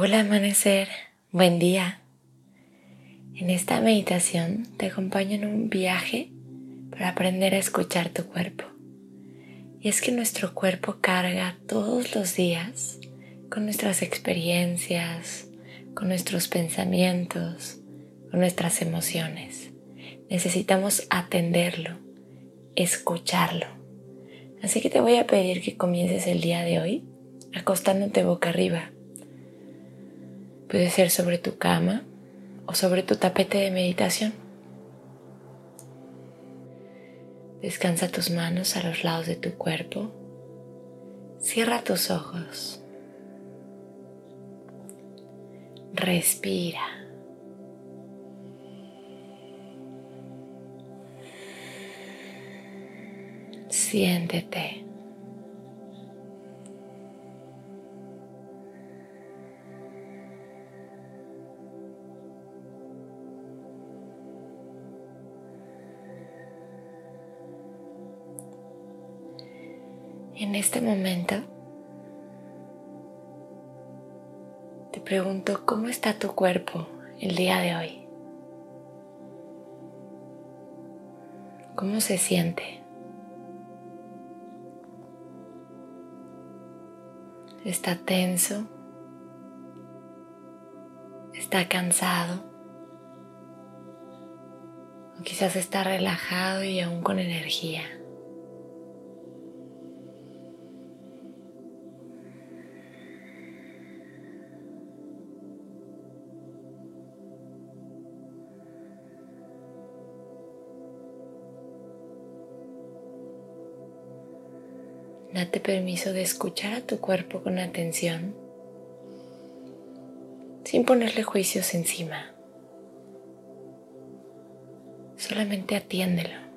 Hola, amanecer, buen día. En esta meditación te acompaño en un viaje para aprender a escuchar tu cuerpo. Y es que nuestro cuerpo carga todos los días con nuestras experiencias, con nuestros pensamientos, con nuestras emociones. Necesitamos atenderlo, escucharlo. Así que te voy a pedir que comiences el día de hoy acostándote boca arriba Puede ser sobre tu cama o sobre tu tapete de meditación. Descansa tus manos a los lados de tu cuerpo. Cierra tus ojos. Respira. Siéntete. En este momento te pregunto cómo está tu cuerpo el día de hoy. ¿Cómo se siente? ¿Está tenso? ¿Está cansado? O quizás está relajado y aún con energía. Date permiso de escuchar a tu cuerpo con atención, sin ponerle juicios encima. Solamente atiéndelo.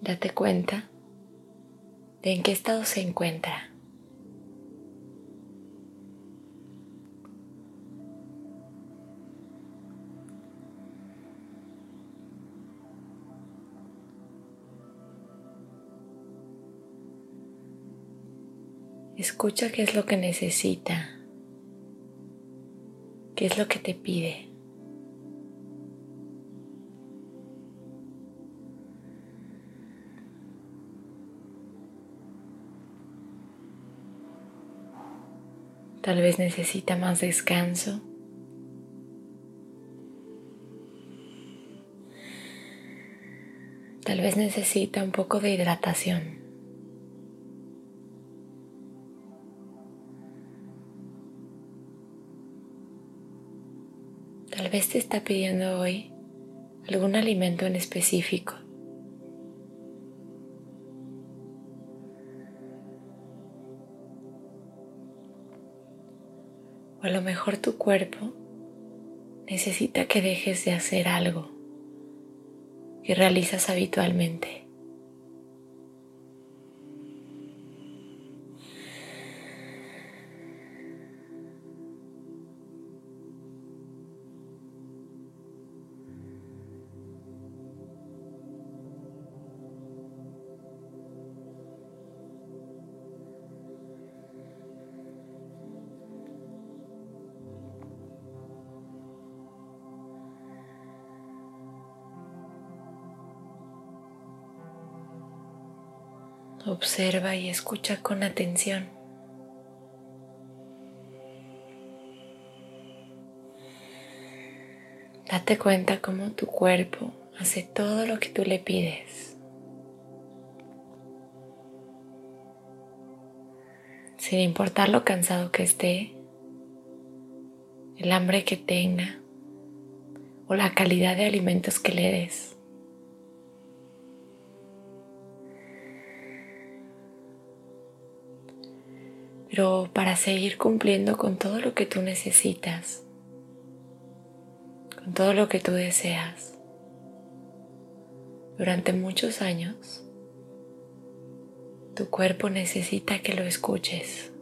Date cuenta de en qué estado se encuentra. Escucha qué es lo que necesita, qué es lo que te pide. Tal vez necesita más descanso. Tal vez necesita un poco de hidratación. Vez te está pidiendo hoy algún alimento en específico. O a lo mejor tu cuerpo necesita que dejes de hacer algo que realizas habitualmente. Observa y escucha con atención. Date cuenta cómo tu cuerpo hace todo lo que tú le pides. Sin importar lo cansado que esté, el hambre que tenga o la calidad de alimentos que le des. Pero para seguir cumpliendo con todo lo que tú necesitas, con todo lo que tú deseas, durante muchos años, tu cuerpo necesita que lo escuches,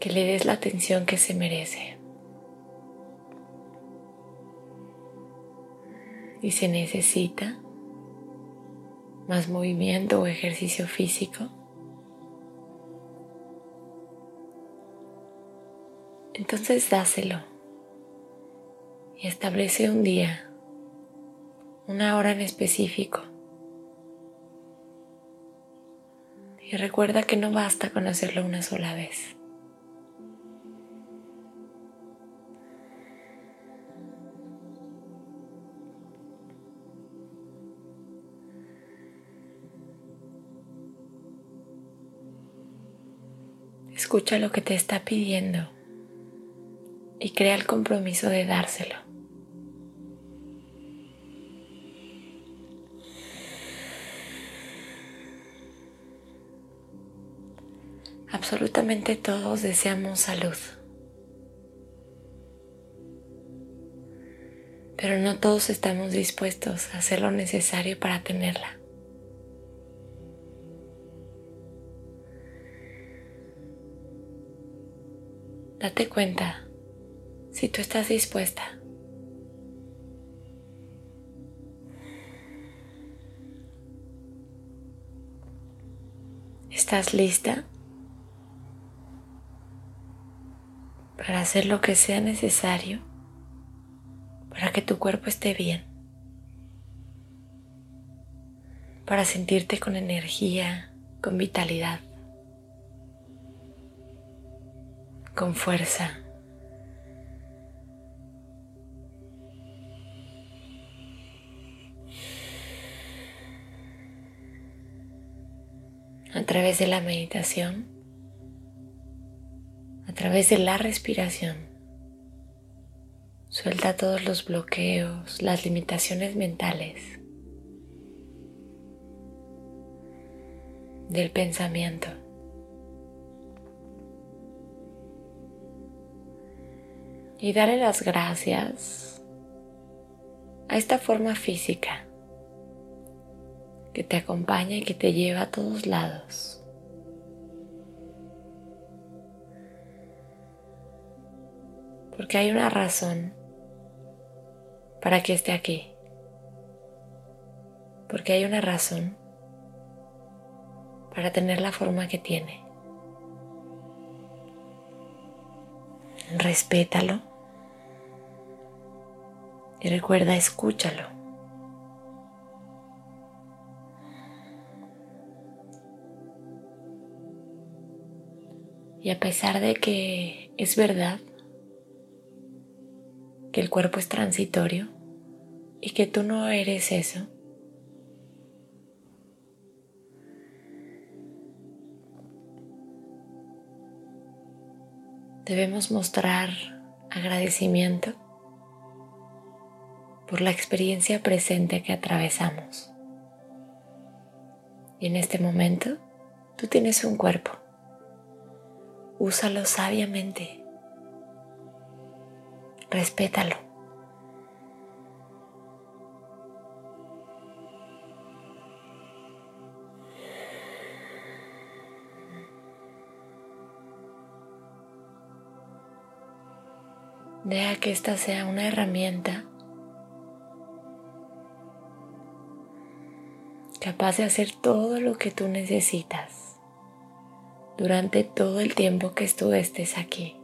que le des la atención que se merece. Y se necesita más movimiento o ejercicio físico, entonces dáselo. Y establece un día, una hora en específico. Y recuerda que no basta con hacerlo una sola vez. Escucha lo que te está pidiendo y crea el compromiso de dárselo. Absolutamente todos deseamos salud. Pero no todos estamos dispuestos a hacer lo necesario para tenerla. Date cuenta si tú estás dispuesta. ¿Estás lista? para hacer lo que sea necesario para que tu cuerpo esté bien, para sentirte con energía, con vitalidad, con fuerza. Través de la meditación a través de la respiración. Suelta todos los bloqueos, las limitaciones mentales del pensamiento. Y dale las gracias a esta forma física que te acompaña y que te lleva a todos lados. porque hay una razón para que esté aquí. Porque hay una razón para tener la forma que tiene. Respétalo y recuerda, escúchalo. Y a pesar de que es verdad, que el cuerpo es transitorio y que tú no eres eso. Debemos mostrar agradecimiento por la experiencia presente que atravesamos. Y en este momento tú tienes un cuerpo. Úsalo sabiamente respétalo. Deja que esta sea una herramienta capaz de hacer todo lo que tú necesitas durante todo el tiempo que tú estés aquí.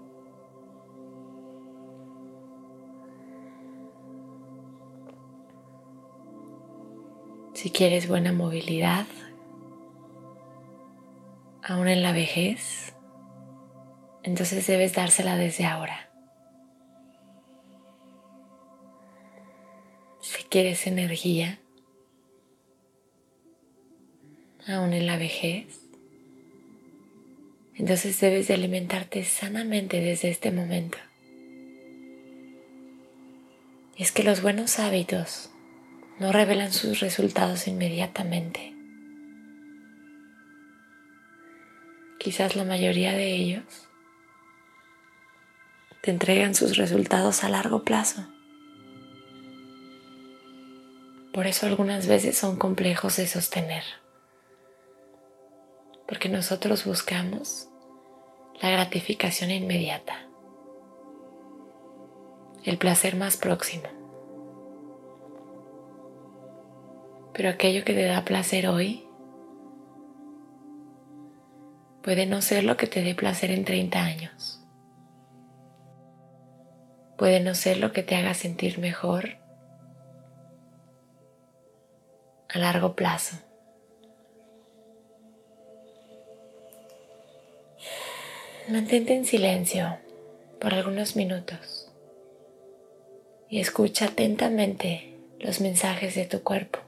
Si quieres buena movilidad, aún en la vejez, entonces debes dársela desde ahora. Si quieres energía, aún en la vejez, entonces debes de alimentarte sanamente desde este momento. Y es que los buenos hábitos no revelan sus resultados inmediatamente. Quizás la mayoría de ellos te entregan sus resultados a largo plazo. Por eso algunas veces son complejos de sostener. Porque nosotros buscamos la gratificación inmediata, el placer más próximo. Pero aquello que te da placer hoy puede no ser lo que te dé placer en 30 años. Puede no ser lo que te haga sentir mejor a largo plazo. Mantente en silencio por algunos minutos y escucha atentamente los mensajes de tu cuerpo.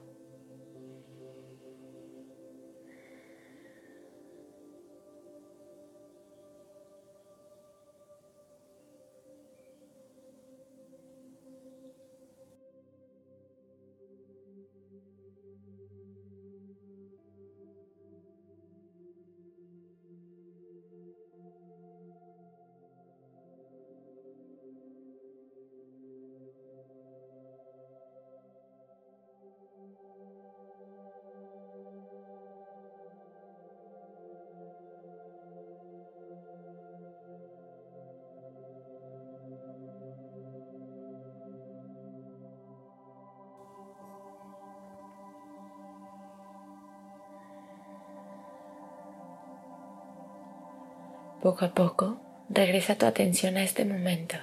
Poco a poco, regresa tu atención a este momento.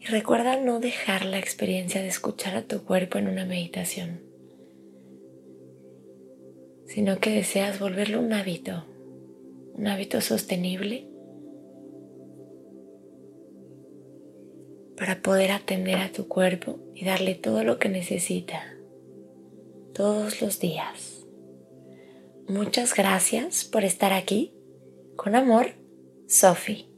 Y recuerda no dejar la experiencia de escuchar a tu cuerpo en una meditación, sino que deseas volverlo un hábito, un hábito sostenible para poder atender a tu cuerpo y darle todo lo que necesita todos los días. Muchas gracias por estar aquí con amor, Sophie.